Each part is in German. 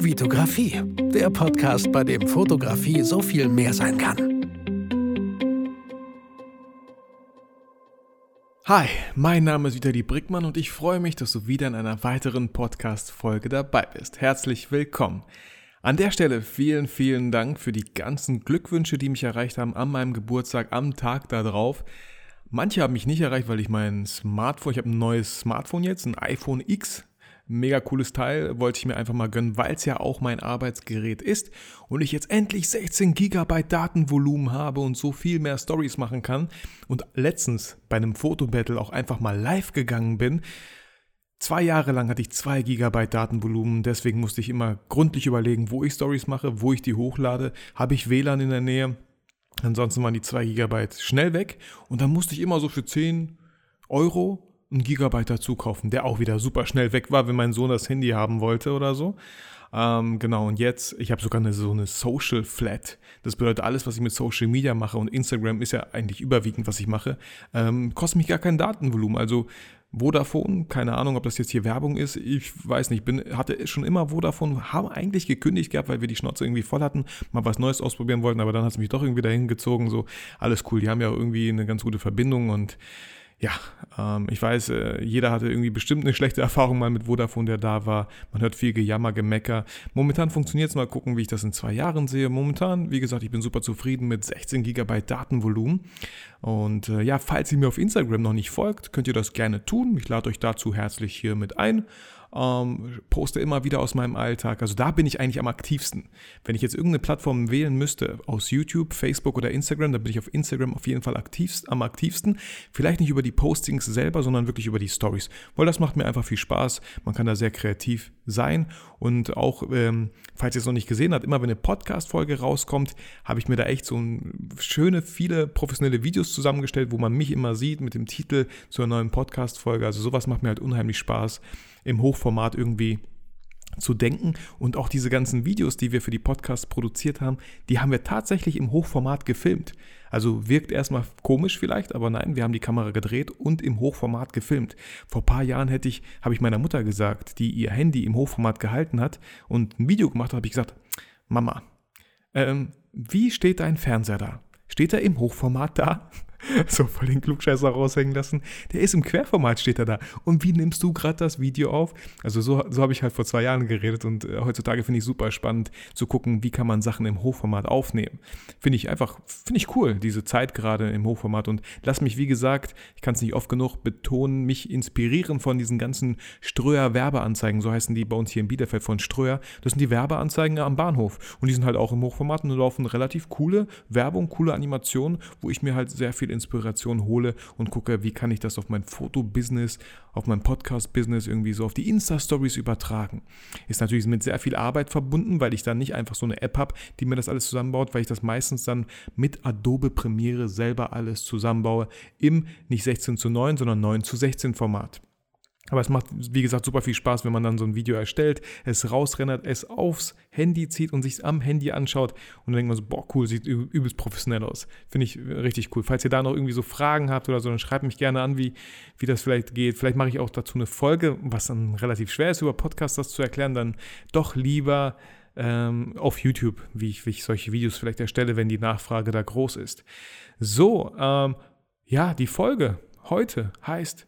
Vitografie, der Podcast, bei dem Fotografie so viel mehr sein kann. Hi, mein Name ist Vitali Brickmann und ich freue mich, dass du wieder in einer weiteren Podcast-Folge dabei bist. Herzlich willkommen. An der Stelle vielen, vielen Dank für die ganzen Glückwünsche, die mich erreicht haben an meinem Geburtstag, am Tag darauf. Manche haben mich nicht erreicht, weil ich mein Smartphone, ich habe ein neues Smartphone jetzt, ein iPhone X Mega cooles Teil, wollte ich mir einfach mal gönnen, weil es ja auch mein Arbeitsgerät ist und ich jetzt endlich 16 GB Datenvolumen habe und so viel mehr Stories machen kann und letztens bei einem Fotobattle auch einfach mal live gegangen bin. Zwei Jahre lang hatte ich 2 GB Datenvolumen, deswegen musste ich immer gründlich überlegen, wo ich Stories mache, wo ich die hochlade, habe ich WLAN in der Nähe. Ansonsten waren die 2 GB schnell weg und dann musste ich immer so für 10 Euro einen Gigabyte dazu kaufen, der auch wieder super schnell weg war, wenn mein Sohn das Handy haben wollte oder so. Ähm, genau, und jetzt, ich habe sogar eine, so eine Social Flat. Das bedeutet, alles, was ich mit Social Media mache und Instagram ist ja eigentlich überwiegend, was ich mache, ähm, kostet mich gar kein Datenvolumen. Also Vodafone, keine Ahnung, ob das jetzt hier Werbung ist, ich weiß nicht, bin, hatte schon immer Vodafone, haben eigentlich gekündigt gehabt, weil wir die Schnauze irgendwie voll hatten, mal was Neues ausprobieren wollten, aber dann hat es mich doch irgendwie dahin gezogen, so, alles cool, die haben ja irgendwie eine ganz gute Verbindung und ja, ähm, ich weiß, äh, jeder hatte irgendwie bestimmt eine schlechte Erfahrung mal mit Vodafone, der da war. Man hört viel Gejammer, Gemecker. Momentan funktioniert es mal gucken, wie ich das in zwei Jahren sehe. Momentan, wie gesagt, ich bin super zufrieden mit 16 GB Datenvolumen. Und äh, ja, falls ihr mir auf Instagram noch nicht folgt, könnt ihr das gerne tun. Ich lade euch dazu herzlich hier mit ein ähm, poste immer wieder aus meinem Alltag. Also da bin ich eigentlich am aktivsten. Wenn ich jetzt irgendeine Plattform wählen müsste, aus YouTube, Facebook oder Instagram, dann bin ich auf Instagram auf jeden Fall aktivst, am aktivsten. Vielleicht nicht über die Postings selber, sondern wirklich über die Stories. Weil das macht mir einfach viel Spaß. Man kann da sehr kreativ sein. Und auch, ähm, falls ihr es noch nicht gesehen habt, immer wenn eine Podcast-Folge rauskommt, habe ich mir da echt so ein, schöne, viele professionelle Videos zusammengestellt, wo man mich immer sieht mit dem Titel zur neuen Podcast-Folge. Also sowas macht mir halt unheimlich Spaß im Hochformat irgendwie zu denken. Und auch diese ganzen Videos, die wir für die Podcasts produziert haben, die haben wir tatsächlich im Hochformat gefilmt. Also wirkt erstmal komisch vielleicht, aber nein, wir haben die Kamera gedreht und im Hochformat gefilmt. Vor ein paar Jahren hätte ich, habe ich meiner Mutter gesagt, die ihr Handy im Hochformat gehalten hat und ein Video gemacht hat, habe ich gesagt, Mama, ähm, wie steht dein Fernseher da? Steht er im Hochformat da? so voll den Klugscheißer raushängen lassen. Der ist im Querformat, steht er da. Und wie nimmst du gerade das Video auf? Also so, so habe ich halt vor zwei Jahren geredet und äh, heutzutage finde ich super spannend zu gucken, wie kann man Sachen im Hochformat aufnehmen. Finde ich einfach, finde ich cool, diese Zeit gerade im Hochformat und lass mich, wie gesagt, ich kann es nicht oft genug betonen, mich inspirieren von diesen ganzen Ströer Werbeanzeigen, so heißen die bei uns hier in Bielefeld von Ströer. Das sind die Werbeanzeigen am Bahnhof und die sind halt auch im Hochformat und laufen relativ coole Werbung, coole Animationen, wo ich mir halt sehr viel Inspiration hole und gucke, wie kann ich das auf mein Fotobusiness, auf mein Podcast-Business irgendwie so auf die Insta-Stories übertragen. Ist natürlich mit sehr viel Arbeit verbunden, weil ich dann nicht einfach so eine App habe, die mir das alles zusammenbaut, weil ich das meistens dann mit Adobe Premiere selber alles zusammenbaue im nicht 16 zu 9, sondern 9 zu 16 Format. Aber es macht, wie gesagt, super viel Spaß, wenn man dann so ein Video erstellt, es rausrendert, es aufs Handy zieht und sich am Handy anschaut und dann denkt man so, boah, cool, sieht übelst professionell aus. Finde ich richtig cool. Falls ihr da noch irgendwie so Fragen habt oder so, dann schreibt mich gerne an, wie, wie das vielleicht geht. Vielleicht mache ich auch dazu eine Folge, was dann relativ schwer ist, über Podcasts das zu erklären, dann doch lieber ähm, auf YouTube, wie ich, wie ich solche Videos vielleicht erstelle, wenn die Nachfrage da groß ist. So, ähm, ja, die Folge heute heißt,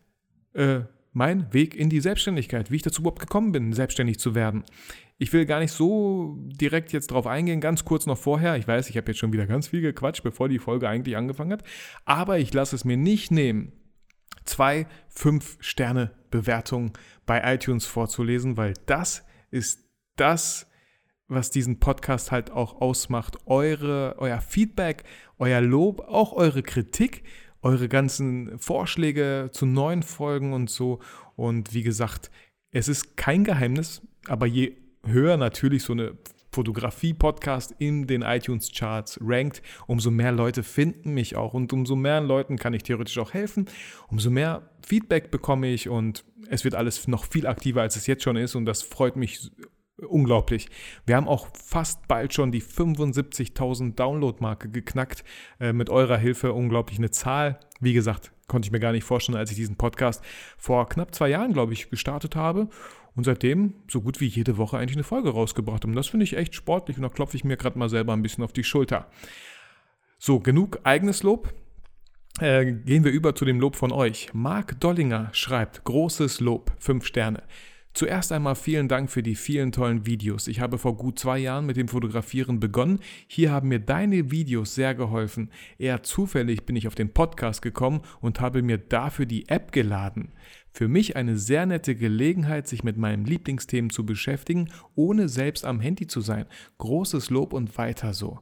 äh, mein Weg in die Selbstständigkeit, wie ich dazu überhaupt gekommen bin, selbstständig zu werden. Ich will gar nicht so direkt jetzt drauf eingehen, ganz kurz noch vorher. Ich weiß, ich habe jetzt schon wieder ganz viel gequatscht, bevor die Folge eigentlich angefangen hat. Aber ich lasse es mir nicht nehmen, zwei fünf Sterne Bewertungen bei iTunes vorzulesen, weil das ist das, was diesen Podcast halt auch ausmacht. Eure, euer Feedback, euer Lob, auch eure Kritik eure ganzen Vorschläge zu neuen Folgen und so. Und wie gesagt, es ist kein Geheimnis, aber je höher natürlich so eine Fotografie-Podcast in den iTunes-Charts rankt, umso mehr Leute finden mich auch und umso mehr Leuten kann ich theoretisch auch helfen, umso mehr Feedback bekomme ich und es wird alles noch viel aktiver, als es jetzt schon ist und das freut mich unglaublich. Wir haben auch fast bald schon die 75.000 Download-Marke geknackt. Äh, mit eurer Hilfe unglaublich eine Zahl. Wie gesagt, konnte ich mir gar nicht vorstellen, als ich diesen Podcast vor knapp zwei Jahren, glaube ich, gestartet habe. und seitdem so gut wie jede Woche eigentlich eine Folge rausgebracht. Und das finde ich echt sportlich und da klopfe ich mir gerade mal selber ein bisschen auf die Schulter. So, genug eigenes Lob. Äh, gehen wir über zu dem Lob von euch. Marc Dollinger schreibt, großes Lob, 5 Sterne. Zuerst einmal vielen Dank für die vielen tollen Videos. Ich habe vor gut zwei Jahren mit dem Fotografieren begonnen. Hier haben mir deine Videos sehr geholfen. Eher zufällig bin ich auf den Podcast gekommen und habe mir dafür die App geladen. Für mich eine sehr nette Gelegenheit, sich mit meinem Lieblingsthemen zu beschäftigen, ohne selbst am Handy zu sein. Großes Lob und weiter so.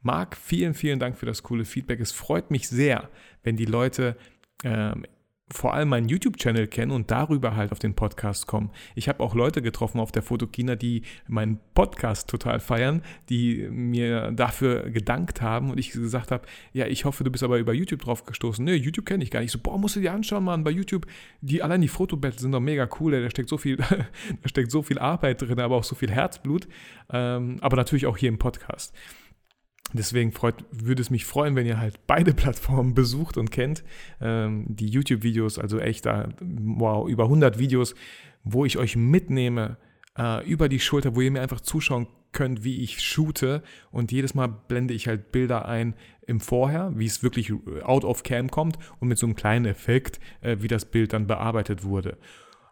Marc, vielen, vielen Dank für das coole Feedback. Es freut mich sehr, wenn die Leute ähm, vor allem meinen YouTube-Channel kennen und darüber halt auf den Podcast kommen. Ich habe auch Leute getroffen auf der Fotokina, die meinen Podcast total feiern, die mir dafür gedankt haben und ich gesagt habe, ja, ich hoffe, du bist aber über YouTube drauf gestoßen. Nee, YouTube kenne ich gar nicht. So, boah, musst du dir anschauen, Mann, bei YouTube, die allein die Fotobattle sind doch mega cool, da steckt so viel, da steckt so viel Arbeit drin, aber auch so viel Herzblut, ähm, aber natürlich auch hier im Podcast. Deswegen freut, würde es mich freuen, wenn ihr halt beide Plattformen besucht und kennt. Ähm, die YouTube-Videos, also echt da, wow, über 100 Videos, wo ich euch mitnehme äh, über die Schulter, wo ihr mir einfach zuschauen könnt, wie ich shoote. Und jedes Mal blende ich halt Bilder ein im Vorher, wie es wirklich out of cam kommt und mit so einem kleinen Effekt, äh, wie das Bild dann bearbeitet wurde.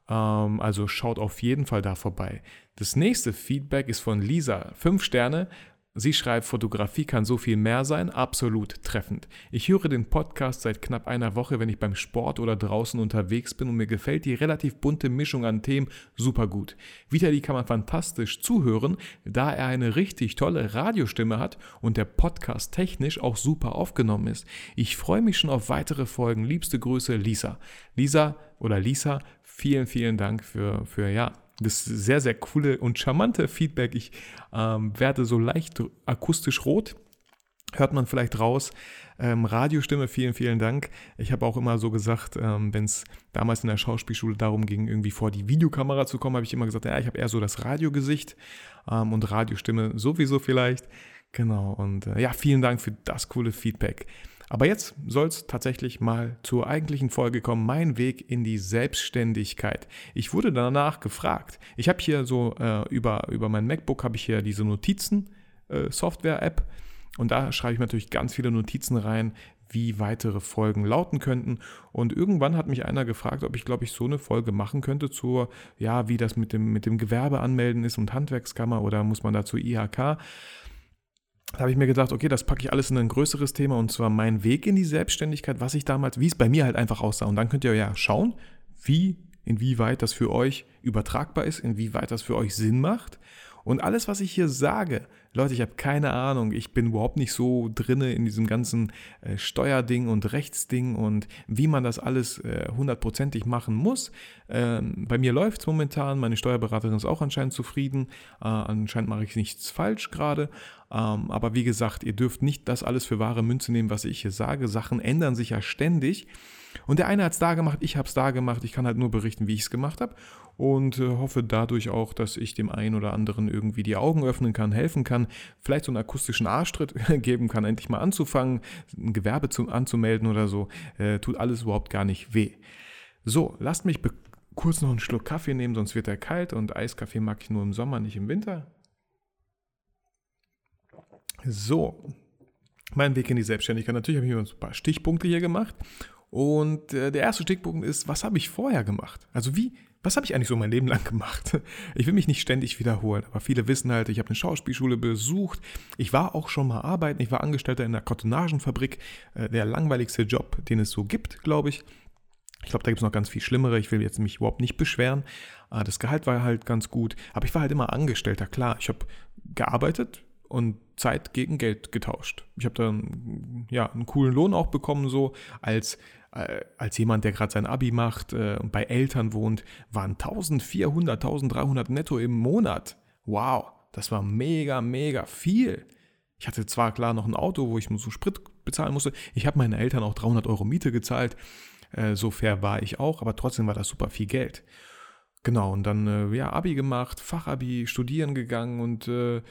Ähm, also schaut auf jeden Fall da vorbei. Das nächste Feedback ist von Lisa. Fünf Sterne. Sie schreibt, Fotografie kann so viel mehr sein, absolut treffend. Ich höre den Podcast seit knapp einer Woche, wenn ich beim Sport oder draußen unterwegs bin und mir gefällt die relativ bunte Mischung an Themen super gut. Vitali kann man fantastisch zuhören, da er eine richtig tolle Radiostimme hat und der Podcast technisch auch super aufgenommen ist. Ich freue mich schon auf weitere Folgen. Liebste Grüße, Lisa. Lisa oder Lisa, vielen, vielen Dank für, für ja, das sehr, sehr coole und charmante Feedback. Ich ähm, werde so leicht akustisch rot. Hört man vielleicht raus. Ähm, Radiostimme, vielen, vielen Dank. Ich habe auch immer so gesagt, ähm, wenn es damals in der Schauspielschule darum ging, irgendwie vor die Videokamera zu kommen, habe ich immer gesagt, ja, ich habe eher so das Radiogesicht ähm, und Radiostimme sowieso vielleicht. Genau, und äh, ja, vielen Dank für das coole Feedback. Aber jetzt soll es tatsächlich mal zur eigentlichen Folge kommen, mein Weg in die Selbstständigkeit. Ich wurde danach gefragt. Ich habe hier so äh, über, über mein MacBook habe ich hier diese Notizen-Software-App äh, und da schreibe ich natürlich ganz viele Notizen rein, wie weitere Folgen lauten könnten. Und irgendwann hat mich einer gefragt, ob ich, glaube ich, so eine Folge machen könnte zur, ja, wie das mit dem, mit dem Gewerbe anmelden ist und Handwerkskammer oder muss man da zur IHK. Da habe ich mir gedacht, okay, das packe ich alles in ein größeres Thema und zwar mein Weg in die Selbstständigkeit, was ich damals, wie es bei mir halt einfach aussah. Und dann könnt ihr ja schauen, wie, inwieweit das für euch übertragbar ist, inwieweit das für euch Sinn macht. Und alles, was ich hier sage, Leute, ich habe keine Ahnung, ich bin überhaupt nicht so drinne in diesem ganzen äh, Steuerding und Rechtsding und wie man das alles äh, hundertprozentig machen muss. Ähm, bei mir läuft es momentan, meine Steuerberaterin ist auch anscheinend zufrieden, äh, anscheinend mache ich nichts falsch gerade. Ähm, aber wie gesagt, ihr dürft nicht das alles für wahre Münze nehmen, was ich hier sage. Sachen ändern sich ja ständig. Und der eine hat es da gemacht, ich habe es da gemacht. Ich kann halt nur berichten, wie ich es gemacht habe und äh, hoffe dadurch auch, dass ich dem einen oder anderen irgendwie die Augen öffnen kann, helfen kann, vielleicht so einen akustischen Arschtritt geben kann, endlich mal anzufangen, ein Gewerbe zu, anzumelden oder so. Äh, tut alles überhaupt gar nicht weh. So, lasst mich kurz noch einen Schluck Kaffee nehmen, sonst wird er kalt und Eiskaffee mag ich nur im Sommer, nicht im Winter. So, mein Weg in die Selbstständigkeit. Natürlich habe ich mir ein paar Stichpunkte hier gemacht und äh, der erste Stichpunkt ist, was habe ich vorher gemacht? Also wie, was habe ich eigentlich so mein Leben lang gemacht? Ich will mich nicht ständig wiederholen, aber viele wissen halt, ich habe eine Schauspielschule besucht. Ich war auch schon mal arbeiten. Ich war Angestellter in einer Kartonagenfabrik. Äh, der langweiligste Job, den es so gibt, glaube ich. Ich glaube, da gibt es noch ganz viel Schlimmere. Ich will jetzt mich überhaupt nicht beschweren. Äh, das Gehalt war halt ganz gut. Aber ich war halt immer Angestellter, klar. Ich habe gearbeitet, und Zeit gegen Geld getauscht. Ich habe dann ja, einen coolen Lohn auch bekommen, so als, als jemand, der gerade sein Abi macht äh, und bei Eltern wohnt, waren 1400, 1300 netto im Monat. Wow, das war mega, mega viel. Ich hatte zwar klar noch ein Auto, wo ich so Sprit bezahlen musste. Ich habe meinen Eltern auch 300 Euro Miete gezahlt. Äh, so fair war ich auch, aber trotzdem war das super viel Geld. Genau, und dann äh, ja, Abi gemacht, Fachabi, studieren gegangen und äh,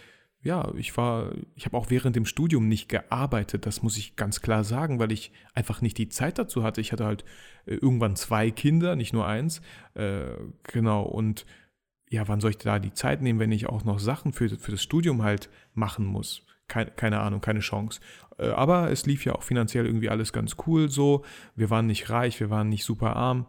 ja, ich war, ich habe auch während dem Studium nicht gearbeitet, das muss ich ganz klar sagen, weil ich einfach nicht die Zeit dazu hatte. Ich hatte halt äh, irgendwann zwei Kinder, nicht nur eins. Äh, genau, und ja, wann soll ich da die Zeit nehmen, wenn ich auch noch Sachen für, für das Studium halt machen muss? Keine, keine Ahnung, keine Chance. Äh, aber es lief ja auch finanziell irgendwie alles ganz cool so. Wir waren nicht reich, wir waren nicht super arm.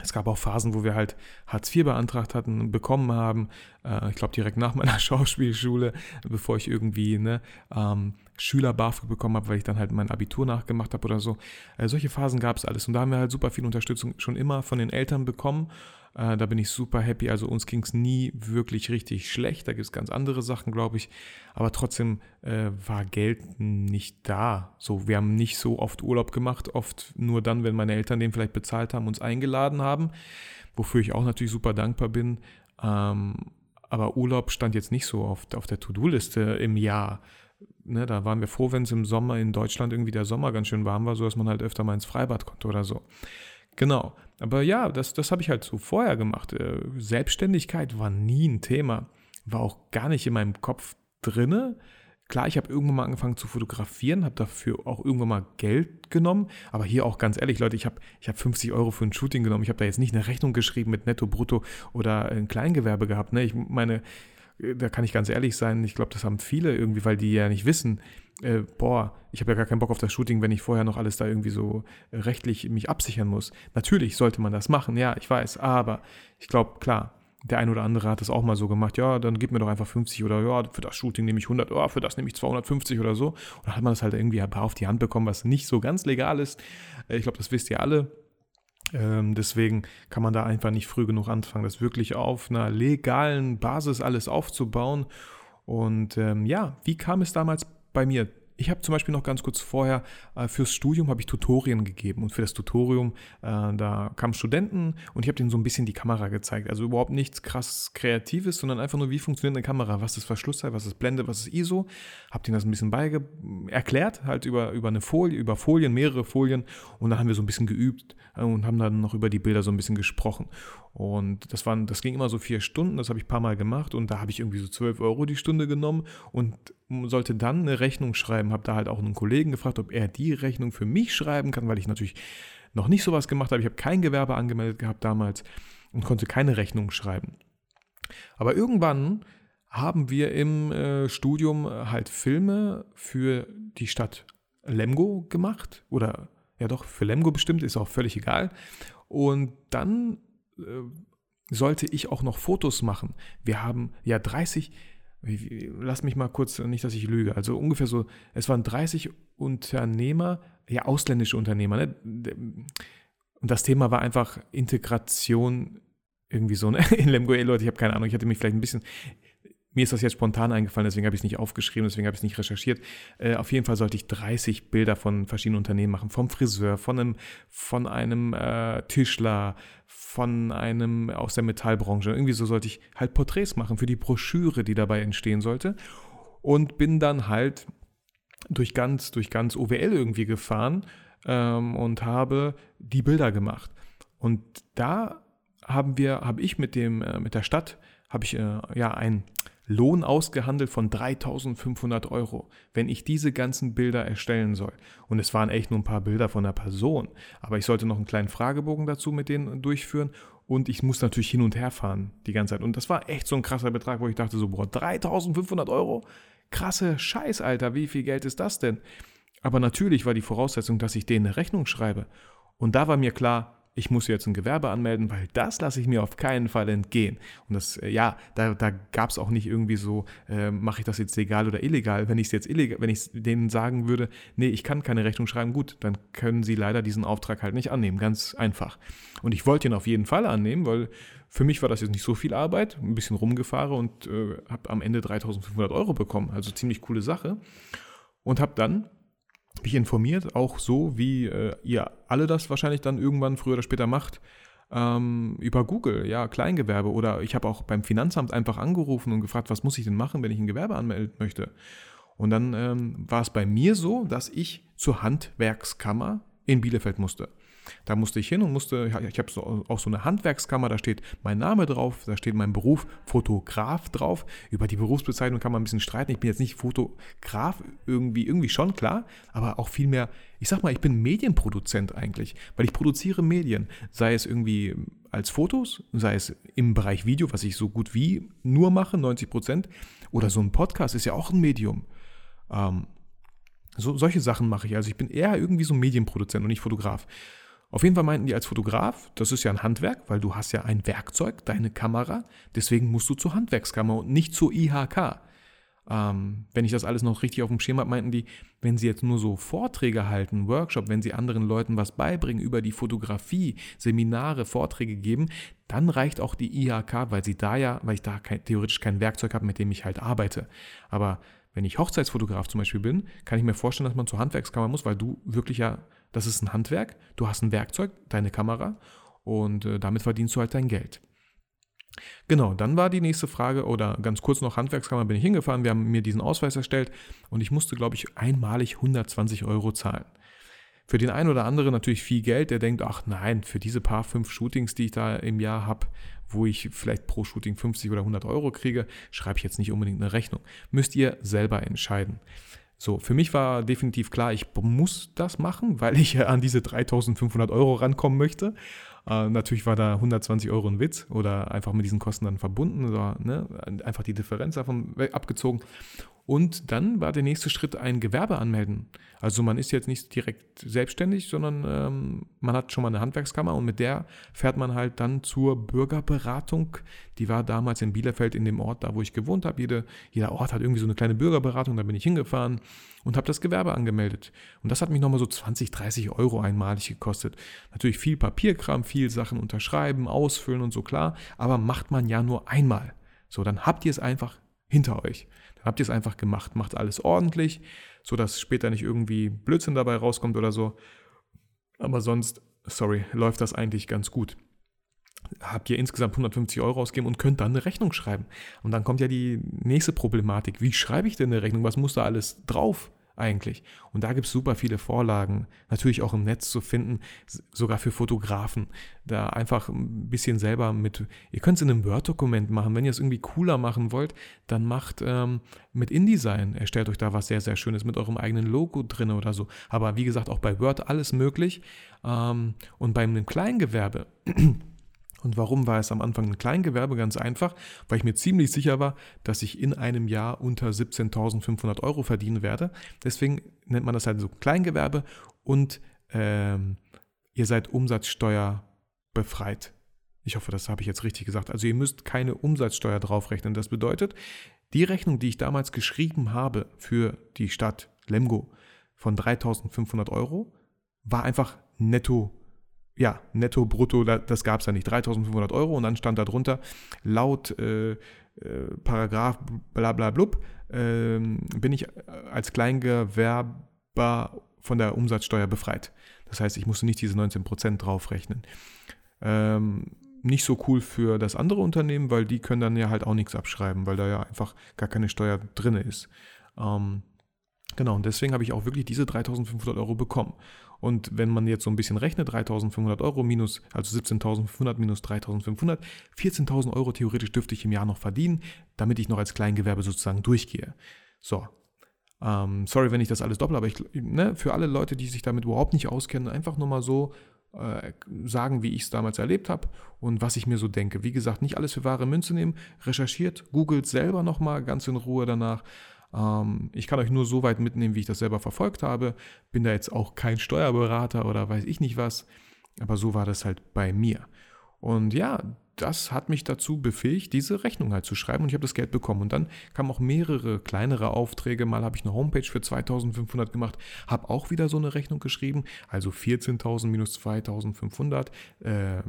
Es gab auch Phasen, wo wir halt Hartz IV beantragt hatten, bekommen haben. Äh, ich glaube direkt nach meiner Schauspielschule, bevor ich irgendwie ne, ähm, Schüler BAföG bekommen habe, weil ich dann halt mein Abitur nachgemacht habe oder so. Äh, solche Phasen gab es alles und da haben wir halt super viel Unterstützung schon immer von den Eltern bekommen. Äh, da bin ich super happy. Also uns ging es nie wirklich richtig schlecht. Da gibt es ganz andere Sachen, glaube ich. Aber trotzdem äh, war Geld nicht da. So, wir haben nicht so oft Urlaub gemacht. Oft nur dann, wenn meine Eltern den vielleicht bezahlt haben, uns eingeladen haben. Wofür ich auch natürlich super dankbar bin. Ähm, aber Urlaub stand jetzt nicht so oft auf der To-Do-Liste im Jahr. Ne, da waren wir froh, wenn es im Sommer in Deutschland irgendwie der Sommer ganz schön warm war, so dass man halt öfter mal ins Freibad konnte oder so. Genau. Aber ja, das, das habe ich halt so vorher gemacht. Äh, Selbstständigkeit war nie ein Thema. War auch gar nicht in meinem Kopf drinne. Klar, ich habe irgendwann mal angefangen zu fotografieren, habe dafür auch irgendwann mal Geld genommen. Aber hier auch ganz ehrlich, Leute, ich habe ich hab 50 Euro für ein Shooting genommen. Ich habe da jetzt nicht eine Rechnung geschrieben mit Netto, Brutto oder ein Kleingewerbe gehabt. Ne? Ich meine, da kann ich ganz ehrlich sein, ich glaube, das haben viele irgendwie, weil die ja nicht wissen, äh, boah, ich habe ja gar keinen Bock auf das Shooting, wenn ich vorher noch alles da irgendwie so äh, rechtlich mich absichern muss. Natürlich sollte man das machen, ja, ich weiß, aber ich glaube, klar, der ein oder andere hat das auch mal so gemacht, ja, dann gib mir doch einfach 50 oder ja, für das Shooting nehme ich 100, ja, für das nehme ich 250 oder so. Und dann hat man das halt irgendwie ein paar auf die Hand bekommen, was nicht so ganz legal ist. Äh, ich glaube, das wisst ihr alle. Ähm, deswegen kann man da einfach nicht früh genug anfangen, das wirklich auf einer legalen Basis alles aufzubauen. Und ähm, ja, wie kam es damals bei mir? Ich habe zum Beispiel noch ganz kurz vorher äh, fürs Studium habe ich Tutorien gegeben und für das Tutorium äh, da kamen Studenten und ich habe denen so ein bisschen die Kamera gezeigt. Also überhaupt nichts krass Kreatives, sondern einfach nur wie funktioniert eine Kamera, was ist Verschlusszeit, was ist Blende, was ist ISO. Habe denen das ein bisschen beige erklärt, halt über über eine Folie, über Folien, mehrere Folien und dann haben wir so ein bisschen geübt äh, und haben dann noch über die Bilder so ein bisschen gesprochen. Und das waren, das ging immer so vier Stunden, das habe ich ein paar Mal gemacht und da habe ich irgendwie so 12 Euro die Stunde genommen und sollte dann eine Rechnung schreiben. Habe da halt auch einen Kollegen gefragt, ob er die Rechnung für mich schreiben kann, weil ich natürlich noch nicht sowas gemacht habe. Ich habe kein Gewerbe angemeldet gehabt damals und konnte keine Rechnung schreiben. Aber irgendwann haben wir im äh, Studium halt Filme für die Stadt Lemgo gemacht oder ja doch für Lemgo bestimmt, ist auch völlig egal. Und dann äh, sollte ich auch noch Fotos machen. Wir haben ja 30, lass mich mal kurz, nicht, dass ich lüge, also ungefähr so, es waren 30 Unternehmer, ja ausländische Unternehmer. Ne? Und das Thema war einfach Integration irgendwie so ne? in Lemgo. Ey, Leute, ich habe keine Ahnung, ich hatte mich vielleicht ein bisschen, mir ist das jetzt spontan eingefallen, deswegen habe ich es nicht aufgeschrieben, deswegen habe ich es nicht recherchiert. Äh, auf jeden Fall sollte ich 30 Bilder von verschiedenen Unternehmen machen. Vom Friseur, von einem, von einem äh, Tischler, von einem aus der Metallbranche. Irgendwie so sollte ich halt Porträts machen für die Broschüre, die dabei entstehen sollte. Und bin dann halt durch ganz, durch ganz OWL irgendwie gefahren ähm, und habe die Bilder gemacht. Und da haben wir, habe ich mit dem, äh, mit der Stadt, habe ich äh, ja ein Lohn ausgehandelt von 3500 Euro, wenn ich diese ganzen Bilder erstellen soll. Und es waren echt nur ein paar Bilder von einer Person. Aber ich sollte noch einen kleinen Fragebogen dazu mit denen durchführen. Und ich muss natürlich hin und her fahren die ganze Zeit. Und das war echt so ein krasser Betrag, wo ich dachte so, boah, 3500 Euro? Krasse Scheiß, Alter, wie viel Geld ist das denn? Aber natürlich war die Voraussetzung, dass ich denen eine Rechnung schreibe. Und da war mir klar, ich muss jetzt ein Gewerbe anmelden, weil das lasse ich mir auf keinen Fall entgehen. Und das, äh, ja, da, da gab es auch nicht irgendwie so, äh, mache ich das jetzt legal oder illegal. Wenn ich es jetzt illegal, wenn ich denen sagen würde, nee, ich kann keine Rechnung schreiben, gut, dann können sie leider diesen Auftrag halt nicht annehmen. Ganz einfach. Und ich wollte ihn auf jeden Fall annehmen, weil für mich war das jetzt nicht so viel Arbeit, ein bisschen rumgefahren und äh, habe am Ende 3500 Euro bekommen. Also ziemlich coole Sache. Und habe dann mich informiert, auch so, wie äh, ihr alle das wahrscheinlich dann irgendwann früher oder später macht, ähm, über Google, ja, Kleingewerbe. Oder ich habe auch beim Finanzamt einfach angerufen und gefragt, was muss ich denn machen, wenn ich ein Gewerbe anmelden möchte. Und dann ähm, war es bei mir so, dass ich zur Handwerkskammer in Bielefeld musste. Da musste ich hin und musste, ich habe so, auch so eine Handwerkskammer, da steht mein Name drauf, da steht mein Beruf Fotograf drauf. Über die Berufsbezeichnung kann man ein bisschen streiten. Ich bin jetzt nicht Fotograf, irgendwie, irgendwie schon, klar, aber auch viel mehr, ich sag mal, ich bin Medienproduzent eigentlich, weil ich produziere Medien, sei es irgendwie als Fotos, sei es im Bereich Video, was ich so gut wie nur mache, 90 Prozent, oder so ein Podcast ist ja auch ein Medium. Ähm, so, solche Sachen mache ich. Also ich bin eher irgendwie so Medienproduzent und nicht Fotograf. Auf jeden Fall meinten die als Fotograf, das ist ja ein Handwerk, weil du hast ja ein Werkzeug, deine Kamera, deswegen musst du zur Handwerkskammer und nicht zur IHK. Ähm, wenn ich das alles noch richtig auf dem Schema habe, meinten die, wenn sie jetzt nur so Vorträge halten, Workshop, wenn sie anderen Leuten was beibringen über die Fotografie, Seminare, Vorträge geben, dann reicht auch die IHK, weil sie da ja, weil ich da kein, theoretisch kein Werkzeug habe, mit dem ich halt arbeite. Aber wenn ich Hochzeitsfotograf zum Beispiel bin, kann ich mir vorstellen, dass man zur Handwerkskammer muss, weil du wirklich ja, das ist ein Handwerk, du hast ein Werkzeug, deine Kamera und äh, damit verdienst du halt dein Geld. Genau, dann war die nächste Frage, oder ganz kurz noch Handwerkskammer bin ich hingefahren, wir haben mir diesen Ausweis erstellt und ich musste, glaube ich, einmalig 120 Euro zahlen. Für den einen oder anderen natürlich viel Geld, der denkt, ach nein, für diese paar fünf Shootings, die ich da im Jahr habe, wo ich vielleicht pro Shooting 50 oder 100 Euro kriege, schreibe ich jetzt nicht unbedingt eine Rechnung. Müsst ihr selber entscheiden. So, für mich war definitiv klar, ich muss das machen, weil ich an diese 3500 Euro rankommen möchte. Äh, natürlich war da 120 Euro ein Witz oder einfach mit diesen Kosten dann verbunden oder ne, einfach die Differenz davon abgezogen. Und dann war der nächste Schritt ein Gewerbe anmelden. Also man ist jetzt nicht direkt selbstständig, sondern ähm, man hat schon mal eine Handwerkskammer und mit der fährt man halt dann zur Bürgerberatung. Die war damals in Bielefeld in dem Ort, da wo ich gewohnt habe. Jede, jeder Ort hat irgendwie so eine kleine Bürgerberatung, da bin ich hingefahren und habe das Gewerbe angemeldet. Und das hat mich nochmal so 20, 30 Euro einmalig gekostet. Natürlich viel Papierkram, viel Sachen unterschreiben, ausfüllen und so klar, aber macht man ja nur einmal. So, dann habt ihr es einfach hinter euch. Habt ihr es einfach gemacht. Macht alles ordentlich, sodass später nicht irgendwie Blödsinn dabei rauskommt oder so. Aber sonst, sorry, läuft das eigentlich ganz gut. Habt ihr insgesamt 150 Euro ausgegeben und könnt dann eine Rechnung schreiben. Und dann kommt ja die nächste Problematik. Wie schreibe ich denn eine Rechnung? Was muss da alles drauf? Eigentlich. Und da gibt es super viele Vorlagen, natürlich auch im Netz zu finden, sogar für Fotografen. Da einfach ein bisschen selber mit, ihr könnt es in einem Word-Dokument machen. Wenn ihr es irgendwie cooler machen wollt, dann macht ähm, mit InDesign, erstellt euch da was sehr, sehr Schönes mit eurem eigenen Logo drin oder so. Aber wie gesagt, auch bei Word alles möglich. Ähm, und beim Kleingewerbe, und warum war es am Anfang ein Kleingewerbe? Ganz einfach, weil ich mir ziemlich sicher war, dass ich in einem Jahr unter 17.500 Euro verdienen werde. Deswegen nennt man das halt so Kleingewerbe und ähm, ihr seid Umsatzsteuer befreit. Ich hoffe, das habe ich jetzt richtig gesagt. Also ihr müsst keine Umsatzsteuer draufrechnen. Das bedeutet, die Rechnung, die ich damals geschrieben habe für die Stadt Lemgo von 3.500 Euro, war einfach netto ja, netto, brutto, das gab es ja nicht. 3500 Euro und dann stand da drunter, laut äh, äh, Paragraph bla bla blub, äh, bin ich als Kleingewerber von der Umsatzsteuer befreit. Das heißt, ich musste nicht diese 19% draufrechnen. Ähm, nicht so cool für das andere Unternehmen, weil die können dann ja halt auch nichts abschreiben, weil da ja einfach gar keine Steuer drin ist. Ähm, genau, und deswegen habe ich auch wirklich diese 3500 Euro bekommen. Und wenn man jetzt so ein bisschen rechnet, 3.500 Euro minus, also 17.500 minus 3.500, 14.000 Euro theoretisch dürfte ich im Jahr noch verdienen, damit ich noch als Kleingewerbe sozusagen durchgehe. So. Ähm, sorry, wenn ich das alles doppel, aber ich, ne, für alle Leute, die sich damit überhaupt nicht auskennen, einfach nur mal so äh, sagen, wie ich es damals erlebt habe und was ich mir so denke. Wie gesagt, nicht alles für wahre Münze nehmen, recherchiert, googelt selber nochmal ganz in Ruhe danach ich kann euch nur so weit mitnehmen, wie ich das selber verfolgt habe. Bin da jetzt auch kein Steuerberater oder weiß ich nicht was. Aber so war das halt bei mir. Und ja, das hat mich dazu befähigt, diese Rechnung halt zu schreiben und ich habe das Geld bekommen. Und dann kamen auch mehrere kleinere Aufträge. Mal habe ich eine Homepage für 2500 gemacht, habe auch wieder so eine Rechnung geschrieben. Also 14.000 minus 2500, äh,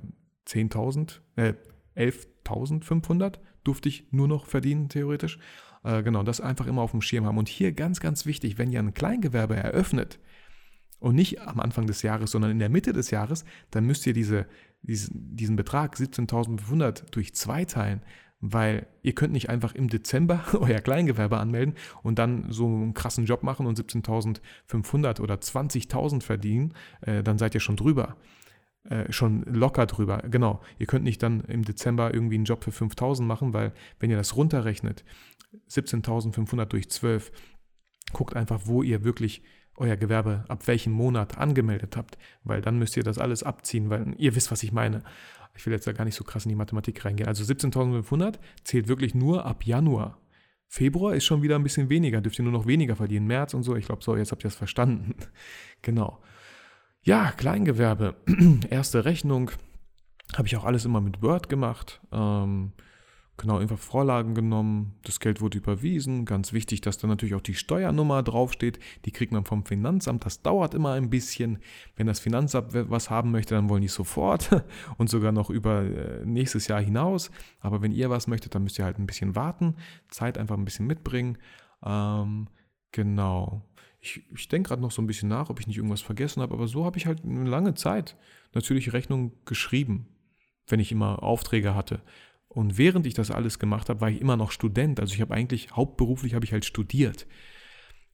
10.000, äh, 11.500 durfte ich nur noch verdienen, theoretisch. Äh, genau, das einfach immer auf dem Schirm haben. Und hier ganz, ganz wichtig, wenn ihr ein Kleingewerbe eröffnet und nicht am Anfang des Jahres, sondern in der Mitte des Jahres, dann müsst ihr diese, diesen, diesen Betrag 17.500 durch zwei teilen, weil ihr könnt nicht einfach im Dezember euer Kleingewerbe anmelden und dann so einen krassen Job machen und 17.500 oder 20.000 verdienen, äh, dann seid ihr schon drüber. Äh, schon locker drüber. Genau, ihr könnt nicht dann im Dezember irgendwie einen Job für 5000 machen, weil wenn ihr das runterrechnet, 17.500 durch 12, guckt einfach, wo ihr wirklich euer Gewerbe ab welchem Monat angemeldet habt, weil dann müsst ihr das alles abziehen, weil ihr wisst, was ich meine. Ich will jetzt da gar nicht so krass in die Mathematik reingehen. Also 17.500 zählt wirklich nur ab Januar. Februar ist schon wieder ein bisschen weniger, dürft ihr nur noch weniger verdienen. März und so, ich glaube so, jetzt habt ihr es verstanden. genau. Ja, Kleingewerbe. Erste Rechnung. Habe ich auch alles immer mit Word gemacht. Ähm, genau, einfach Vorlagen genommen. Das Geld wurde überwiesen. Ganz wichtig, dass da natürlich auch die Steuernummer draufsteht. Die kriegt man vom Finanzamt. Das dauert immer ein bisschen. Wenn das Finanzamt was haben möchte, dann wollen die sofort und sogar noch über äh, nächstes Jahr hinaus. Aber wenn ihr was möchtet, dann müsst ihr halt ein bisschen warten. Zeit einfach ein bisschen mitbringen. Ähm, genau. Ich, ich denke gerade noch so ein bisschen nach, ob ich nicht irgendwas vergessen habe, aber so habe ich halt eine lange Zeit natürlich Rechnung geschrieben, wenn ich immer Aufträge hatte. Und während ich das alles gemacht habe, war ich immer noch Student. Also ich habe eigentlich hauptberuflich habe ich halt studiert.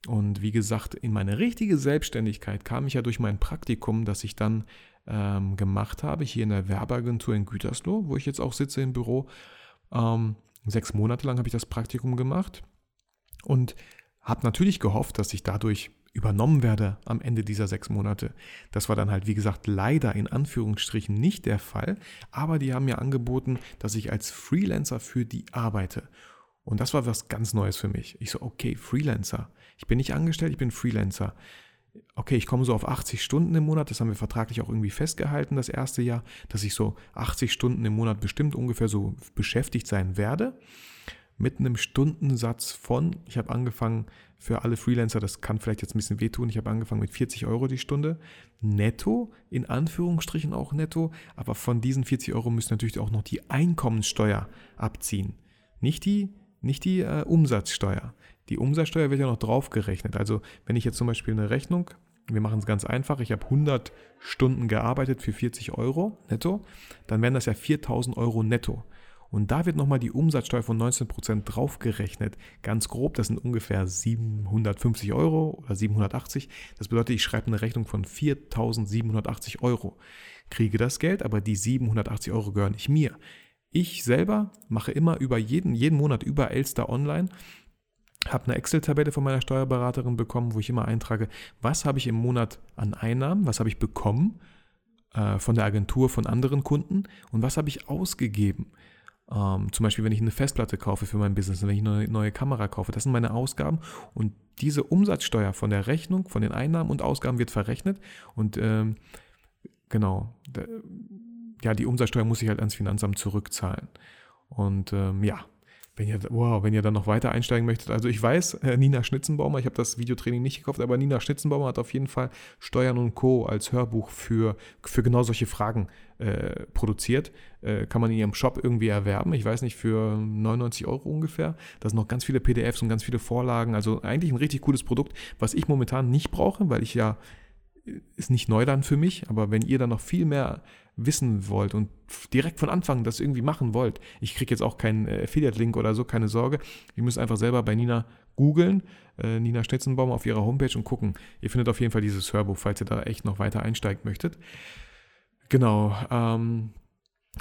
Und wie gesagt, in meine richtige Selbstständigkeit kam ich ja durch mein Praktikum, das ich dann ähm, gemacht habe, hier in der Werbeagentur in Gütersloh, wo ich jetzt auch sitze im Büro. Ähm, sechs Monate lang habe ich das Praktikum gemacht. Und habe natürlich gehofft, dass ich dadurch übernommen werde am Ende dieser sechs Monate. Das war dann halt, wie gesagt, leider in Anführungsstrichen nicht der Fall, aber die haben mir angeboten, dass ich als Freelancer für die arbeite. Und das war was ganz Neues für mich. Ich so, okay, Freelancer. Ich bin nicht angestellt, ich bin Freelancer. Okay, ich komme so auf 80 Stunden im Monat, das haben wir vertraglich auch irgendwie festgehalten, das erste Jahr, dass ich so 80 Stunden im Monat bestimmt ungefähr so beschäftigt sein werde mit einem Stundensatz von, ich habe angefangen für alle Freelancer, das kann vielleicht jetzt ein bisschen wehtun, ich habe angefangen mit 40 Euro die Stunde, netto, in Anführungsstrichen auch netto, aber von diesen 40 Euro müssen natürlich auch noch die Einkommenssteuer abziehen. Nicht die, nicht die äh, Umsatzsteuer. Die Umsatzsteuer wird ja noch draufgerechnet. Also wenn ich jetzt zum Beispiel eine Rechnung, wir machen es ganz einfach, ich habe 100 Stunden gearbeitet für 40 Euro netto, dann wären das ja 4000 Euro netto. Und da wird nochmal die Umsatzsteuer von 19% draufgerechnet. Ganz grob, das sind ungefähr 750 Euro oder 780. Das bedeutet, ich schreibe eine Rechnung von 4.780 Euro. Kriege das Geld, aber die 780 Euro gehören nicht mir. Ich selber mache immer über jeden, jeden Monat über Elster Online habe eine Excel-Tabelle von meiner Steuerberaterin bekommen, wo ich immer eintrage, was habe ich im Monat an Einnahmen, was habe ich bekommen äh, von der Agentur, von anderen Kunden und was habe ich ausgegeben. Ähm, zum Beispiel, wenn ich eine Festplatte kaufe für mein Business, wenn ich eine neue Kamera kaufe, das sind meine Ausgaben und diese Umsatzsteuer von der Rechnung, von den Einnahmen und Ausgaben wird verrechnet und ähm, genau, ja, die Umsatzsteuer muss ich halt ans Finanzamt zurückzahlen. Und ähm, ja, wenn ihr, wow, wenn ihr dann noch weiter einsteigen möchtet, also ich weiß, äh, Nina Schnitzenbaumer, ich habe das Videotraining nicht gekauft, aber Nina Schnitzenbaumer hat auf jeden Fall Steuern und Co. als Hörbuch für, für genau solche Fragen äh, produziert. Äh, kann man in ihrem Shop irgendwie erwerben. Ich weiß nicht, für 99 Euro ungefähr. Da sind noch ganz viele PDFs und ganz viele Vorlagen. Also eigentlich ein richtig cooles Produkt, was ich momentan nicht brauche, weil ich ja ist nicht neu dann für mich, aber wenn ihr dann noch viel mehr wissen wollt und direkt von Anfang das irgendwie machen wollt, ich kriege jetzt auch keinen äh, Affiliate-Link oder so, keine Sorge. Ihr müsst einfach selber bei Nina googeln, äh, Nina Schnitzenbaum auf ihrer Homepage und gucken. Ihr findet auf jeden Fall dieses Hörbuch, falls ihr da echt noch weiter einsteigen möchtet. Genau. Ähm,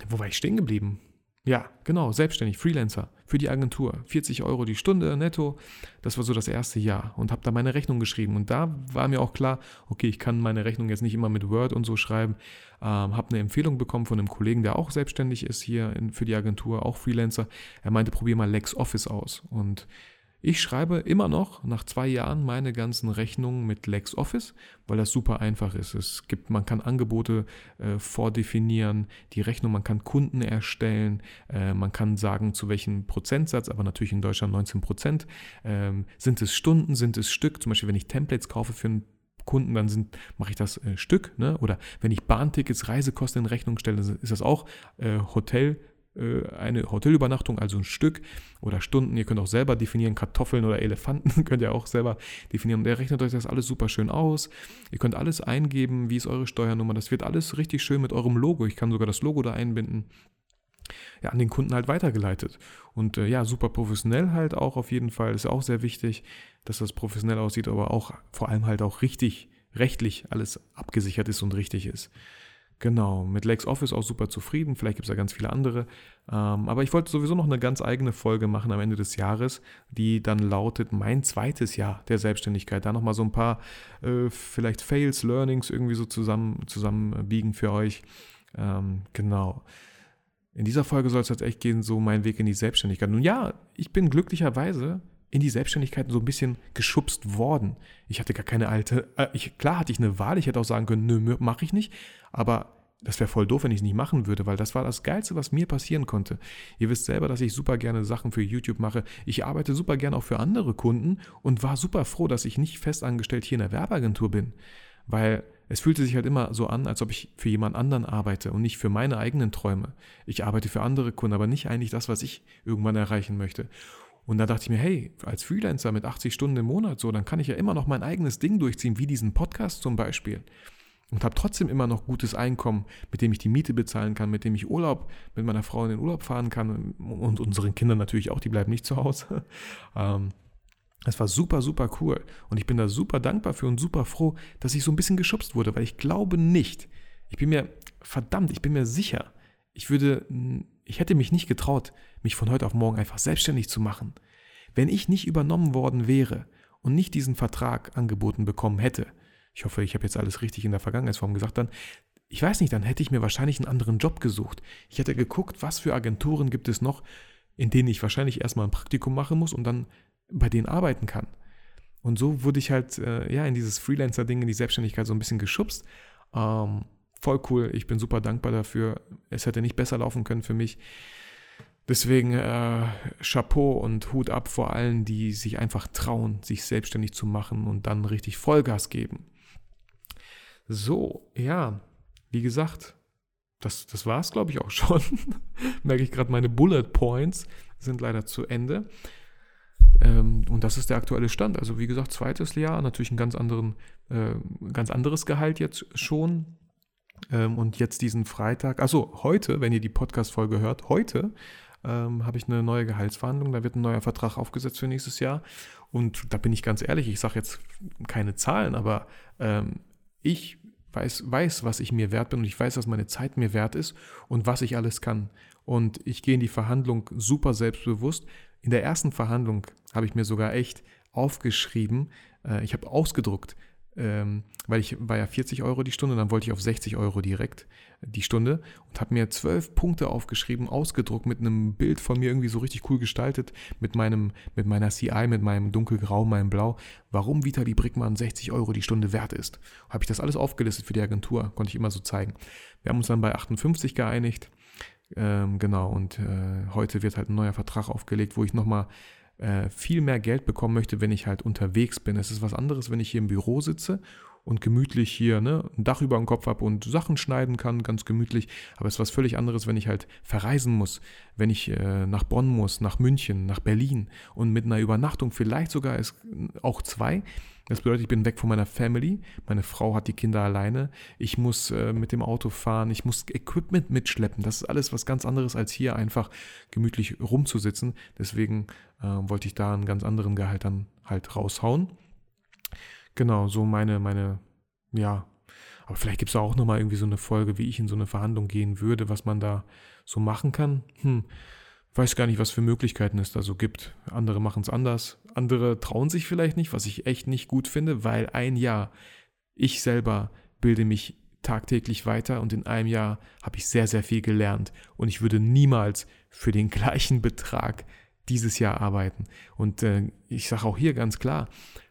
wo war ich stehen geblieben? Ja, genau, selbstständig, Freelancer für die Agentur. 40 Euro die Stunde netto. Das war so das erste Jahr und habe da meine Rechnung geschrieben. Und da war mir auch klar, okay, ich kann meine Rechnung jetzt nicht immer mit Word und so schreiben. Ähm, habe eine Empfehlung bekommen von einem Kollegen, der auch selbstständig ist hier in, für die Agentur, auch Freelancer. Er meinte, probier mal LexOffice aus. Und ich schreibe immer noch nach zwei Jahren meine ganzen Rechnungen mit LexOffice, weil das super einfach ist. Es gibt, man kann Angebote äh, vordefinieren, die Rechnung, man kann Kunden erstellen, äh, man kann sagen, zu welchem Prozentsatz, aber natürlich in Deutschland 19 Prozent. Ähm, sind es Stunden, sind es Stück? Zum Beispiel, wenn ich Templates kaufe für einen Kunden, dann sind, mache ich das äh, Stück. Ne? Oder wenn ich Bahntickets, Reisekosten in Rechnung stelle, ist das auch äh, Hotel eine Hotelübernachtung, also ein Stück oder Stunden. Ihr könnt auch selber definieren, Kartoffeln oder Elefanten könnt ihr auch selber definieren. Und der rechnet euch das alles super schön aus. Ihr könnt alles eingeben, wie ist eure Steuernummer. Das wird alles richtig schön mit eurem Logo. Ich kann sogar das Logo da einbinden. Ja, an den Kunden halt weitergeleitet. Und äh, ja, super professionell halt auch auf jeden Fall. Ist auch sehr wichtig, dass das professionell aussieht, aber auch vor allem halt auch richtig rechtlich alles abgesichert ist und richtig ist. Genau, mit LexOffice auch super zufrieden. Vielleicht gibt es da ganz viele andere. Ähm, aber ich wollte sowieso noch eine ganz eigene Folge machen am Ende des Jahres, die dann lautet mein zweites Jahr der Selbstständigkeit. Da nochmal so ein paar äh, vielleicht Fails, Learnings irgendwie so zusammen, zusammenbiegen für euch. Ähm, genau. In dieser Folge soll es echt gehen, so mein Weg in die Selbstständigkeit. Nun ja, ich bin glücklicherweise in die Selbstständigkeit so ein bisschen geschubst worden. Ich hatte gar keine alte, äh, ich, klar hatte ich eine Wahl, ich hätte auch sagen können, nö, mache ich nicht, aber das wäre voll doof, wenn ich es nicht machen würde, weil das war das Geilste, was mir passieren konnte. Ihr wisst selber, dass ich super gerne Sachen für YouTube mache. Ich arbeite super gerne auch für andere Kunden und war super froh, dass ich nicht festangestellt hier in der Werbeagentur bin. Weil es fühlte sich halt immer so an, als ob ich für jemand anderen arbeite und nicht für meine eigenen Träume. Ich arbeite für andere Kunden, aber nicht eigentlich das, was ich irgendwann erreichen möchte. Und da dachte ich mir, hey, als Freelancer mit 80 Stunden im Monat so, dann kann ich ja immer noch mein eigenes Ding durchziehen, wie diesen Podcast zum Beispiel. Und habe trotzdem immer noch gutes Einkommen, mit dem ich die Miete bezahlen kann, mit dem ich Urlaub mit meiner Frau in den Urlaub fahren kann und unseren Kindern natürlich auch, die bleiben nicht zu Hause. ähm, es war super, super cool. Und ich bin da super dankbar für und super froh, dass ich so ein bisschen geschubst wurde, weil ich glaube nicht, ich bin mir, verdammt, ich bin mir sicher, ich würde, ich hätte mich nicht getraut, mich von heute auf morgen einfach selbstständig zu machen. Wenn ich nicht übernommen worden wäre und nicht diesen Vertrag angeboten bekommen hätte, ich hoffe, ich habe jetzt alles richtig in der Vergangenheitsform gesagt, dann, ich weiß nicht, dann hätte ich mir wahrscheinlich einen anderen Job gesucht. Ich hätte geguckt, was für Agenturen gibt es noch, in denen ich wahrscheinlich erstmal ein Praktikum machen muss und dann bei denen arbeiten kann. Und so wurde ich halt äh, ja in dieses Freelancer-Ding, in die Selbstständigkeit so ein bisschen geschubst. Ähm, voll cool, ich bin super dankbar dafür. Es hätte nicht besser laufen können für mich. Deswegen äh, Chapeau und Hut ab vor allen, die sich einfach trauen, sich selbstständig zu machen und dann richtig Vollgas geben. So, ja, wie gesagt, das, das war es, glaube ich, auch schon. Merke ich gerade, meine Bullet Points sind leider zu Ende. Ähm, und das ist der aktuelle Stand. Also wie gesagt, zweites Jahr, natürlich ein ganz, anderen, äh, ganz anderes Gehalt jetzt schon. Ähm, und jetzt diesen Freitag, also heute, wenn ihr die Podcast-Folge hört, heute ähm, habe ich eine neue Gehaltsverhandlung, da wird ein neuer Vertrag aufgesetzt für nächstes Jahr. Und da bin ich ganz ehrlich, ich sage jetzt keine Zahlen, aber ähm, ich weiß, weiß, was ich mir wert bin und ich weiß, was meine Zeit mir wert ist und was ich alles kann. Und ich gehe in die Verhandlung super selbstbewusst. In der ersten Verhandlung habe ich mir sogar echt aufgeschrieben, äh, ich habe ausgedruckt, ähm, weil ich war ja 40 Euro die Stunde, dann wollte ich auf 60 Euro direkt die Stunde und habe mir zwölf Punkte aufgeschrieben, ausgedruckt mit einem Bild von mir irgendwie so richtig cool gestaltet, mit meinem, mit meiner CI, mit meinem dunkelgrau, meinem Blau, warum Vitali Brickmann 60 Euro die Stunde wert ist. Habe ich das alles aufgelistet für die Agentur, konnte ich immer so zeigen. Wir haben uns dann bei 58 geeinigt. Ähm, genau, und äh, heute wird halt ein neuer Vertrag aufgelegt, wo ich nochmal viel mehr Geld bekommen möchte, wenn ich halt unterwegs bin. Es ist was anderes, wenn ich hier im Büro sitze und gemütlich hier ne, ein Dach über dem Kopf habe und Sachen schneiden kann, ganz gemütlich. Aber es ist was völlig anderes, wenn ich halt verreisen muss, wenn ich äh, nach Bonn muss, nach München, nach Berlin und mit einer Übernachtung, vielleicht sogar ist auch zwei. Das bedeutet, ich bin weg von meiner Family. Meine Frau hat die Kinder alleine. Ich muss äh, mit dem Auto fahren. Ich muss Equipment mitschleppen. Das ist alles was ganz anderes, als hier einfach gemütlich rumzusitzen. Deswegen äh, wollte ich da einen ganz anderen Gehalt dann halt raushauen. Genau, so meine, meine, ja. Aber vielleicht gibt es auch nochmal irgendwie so eine Folge, wie ich in so eine Verhandlung gehen würde, was man da so machen kann. Hm, weiß gar nicht, was für Möglichkeiten es da so gibt. Andere machen es anders. Andere trauen sich vielleicht nicht, was ich echt nicht gut finde, weil ein Jahr, ich selber bilde mich tagtäglich weiter und in einem Jahr habe ich sehr, sehr viel gelernt und ich würde niemals für den gleichen Betrag dieses Jahr arbeiten. Und äh, ich sage auch hier ganz klar,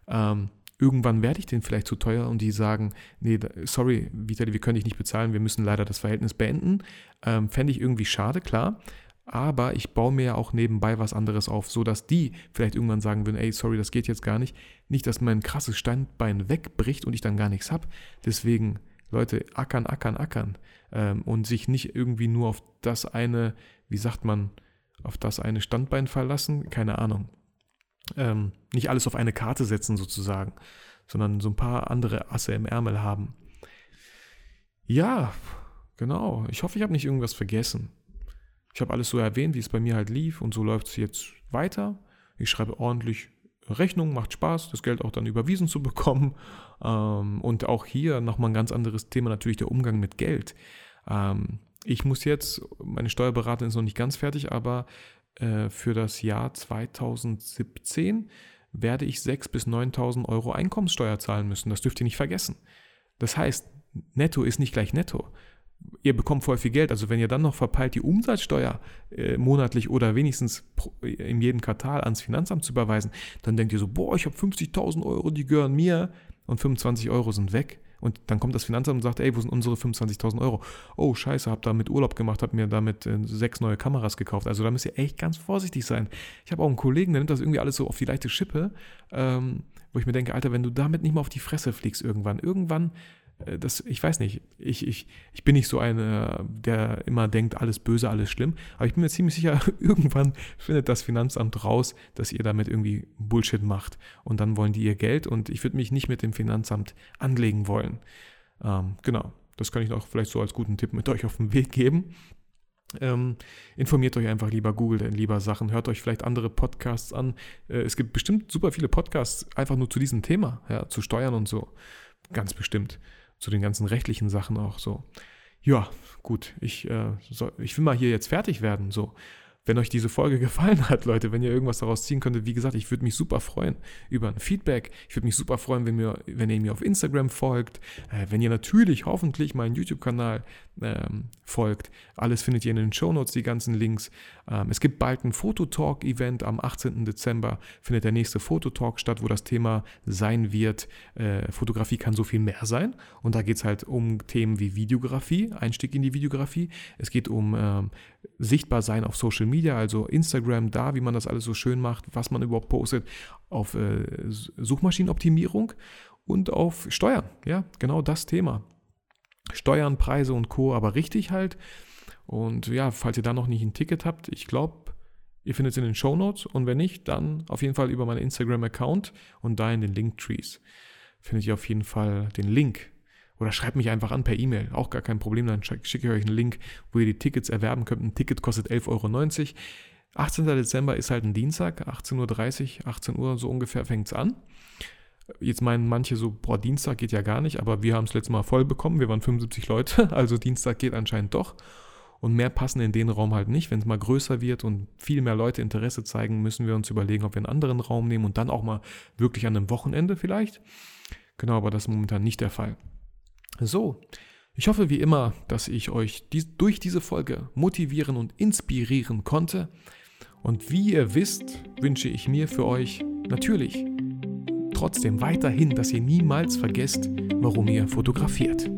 ähm, irgendwann werde ich den vielleicht zu teuer und die sagen, nee, sorry, Vitali, wir können dich nicht bezahlen, wir müssen leider das Verhältnis beenden. Ähm, Fände ich irgendwie schade, klar. Aber ich baue mir ja auch nebenbei was anderes auf, sodass die vielleicht irgendwann sagen würden, ey, sorry, das geht jetzt gar nicht. Nicht, dass mein krasses Standbein wegbricht und ich dann gar nichts habe. Deswegen, Leute, ackern, ackern, ackern. Ähm, und sich nicht irgendwie nur auf das eine, wie sagt man, auf das eine Standbein verlassen. Keine Ahnung ähm, nicht alles auf eine Karte setzen sozusagen, sondern so ein paar andere Asse im Ärmel haben. Ja, genau. Ich hoffe, ich habe nicht irgendwas vergessen. Ich habe alles so erwähnt, wie es bei mir halt lief und so läuft es jetzt weiter. Ich schreibe ordentlich Rechnung, macht Spaß, das Geld auch dann überwiesen zu bekommen. Ähm, und auch hier nochmal ein ganz anderes Thema, natürlich der Umgang mit Geld. Ähm, ich muss jetzt, meine Steuerberaterin ist noch nicht ganz fertig, aber äh, für das Jahr 2017 werde ich 6.000 bis 9.000 Euro Einkommenssteuer zahlen müssen. Das dürft ihr nicht vergessen. Das heißt, netto ist nicht gleich netto. Ihr bekommt voll viel Geld. Also wenn ihr dann noch verpeilt, die Umsatzsteuer äh, monatlich oder wenigstens pro, in jedem Quartal ans Finanzamt zu überweisen, dann denkt ihr so, boah, ich habe 50.000 Euro, die gehören mir und 25 Euro sind weg. Und dann kommt das Finanzamt und sagt, ey, wo sind unsere 25.000 Euro? Oh, scheiße, hab damit Urlaub gemacht, hab mir damit äh, sechs neue Kameras gekauft. Also da müsst ihr echt ganz vorsichtig sein. Ich habe auch einen Kollegen, der nimmt das irgendwie alles so auf die leichte Schippe, ähm, wo ich mir denke, Alter, wenn du damit nicht mal auf die Fresse fliegst irgendwann, irgendwann das, ich weiß nicht, ich, ich, ich bin nicht so einer, der immer denkt, alles böse, alles schlimm, aber ich bin mir ziemlich sicher, irgendwann findet das Finanzamt raus, dass ihr damit irgendwie Bullshit macht und dann wollen die ihr Geld und ich würde mich nicht mit dem Finanzamt anlegen wollen. Ähm, genau, das kann ich auch vielleicht so als guten Tipp mit euch auf den Weg geben. Ähm, informiert euch einfach lieber, googelt lieber Sachen, hört euch vielleicht andere Podcasts an. Äh, es gibt bestimmt super viele Podcasts einfach nur zu diesem Thema, ja, zu Steuern und so. Ganz bestimmt zu den ganzen rechtlichen Sachen auch so. Ja, gut, ich, äh, so, ich will mal hier jetzt fertig werden, so. Wenn euch diese Folge gefallen hat, Leute, wenn ihr irgendwas daraus ziehen könntet, wie gesagt, ich würde mich super freuen über ein Feedback. Ich würde mich super freuen, wenn, mir, wenn ihr mir auf Instagram folgt, äh, wenn ihr natürlich hoffentlich meinen YouTube-Kanal ähm, folgt. Alles findet ihr in den Shownotes, die ganzen Links. Ähm, es gibt bald ein Fototalk-Event am 18. Dezember, findet der nächste Fototalk statt, wo das Thema sein wird, äh, Fotografie kann so viel mehr sein. Und da geht es halt um Themen wie Videografie, Einstieg in die Videografie. Es geht um ähm, sichtbar sein auf Social Media, also Instagram, da, wie man das alles so schön macht, was man überhaupt postet, auf äh, Suchmaschinenoptimierung und auf Steuern. Ja, genau das Thema. Steuern, Preise und Co. aber richtig halt. Und ja, falls ihr da noch nicht ein Ticket habt, ich glaube, ihr findet es in den Show Notes und wenn nicht, dann auf jeden Fall über meinen Instagram-Account und da in den Linktrees findet ihr auf jeden Fall den Link oder schreibt mich einfach an per E-Mail, auch gar kein Problem, dann schicke ich euch einen Link, wo ihr die Tickets erwerben könnt. Ein Ticket kostet 11,90 Euro. 18. Dezember ist halt ein Dienstag, 18.30 Uhr, 18 Uhr so ungefähr fängt es an. Jetzt meinen manche so, boah, Dienstag geht ja gar nicht, aber wir haben es letztes Mal voll bekommen, wir waren 75 Leute, also Dienstag geht anscheinend doch. Und mehr passen in den Raum halt nicht. Wenn es mal größer wird und viel mehr Leute Interesse zeigen, müssen wir uns überlegen, ob wir einen anderen Raum nehmen und dann auch mal wirklich an einem Wochenende vielleicht. Genau, aber das ist momentan nicht der Fall. So, ich hoffe wie immer, dass ich euch dies, durch diese Folge motivieren und inspirieren konnte. Und wie ihr wisst, wünsche ich mir für euch natürlich trotzdem weiterhin, dass ihr niemals vergesst, warum ihr fotografiert.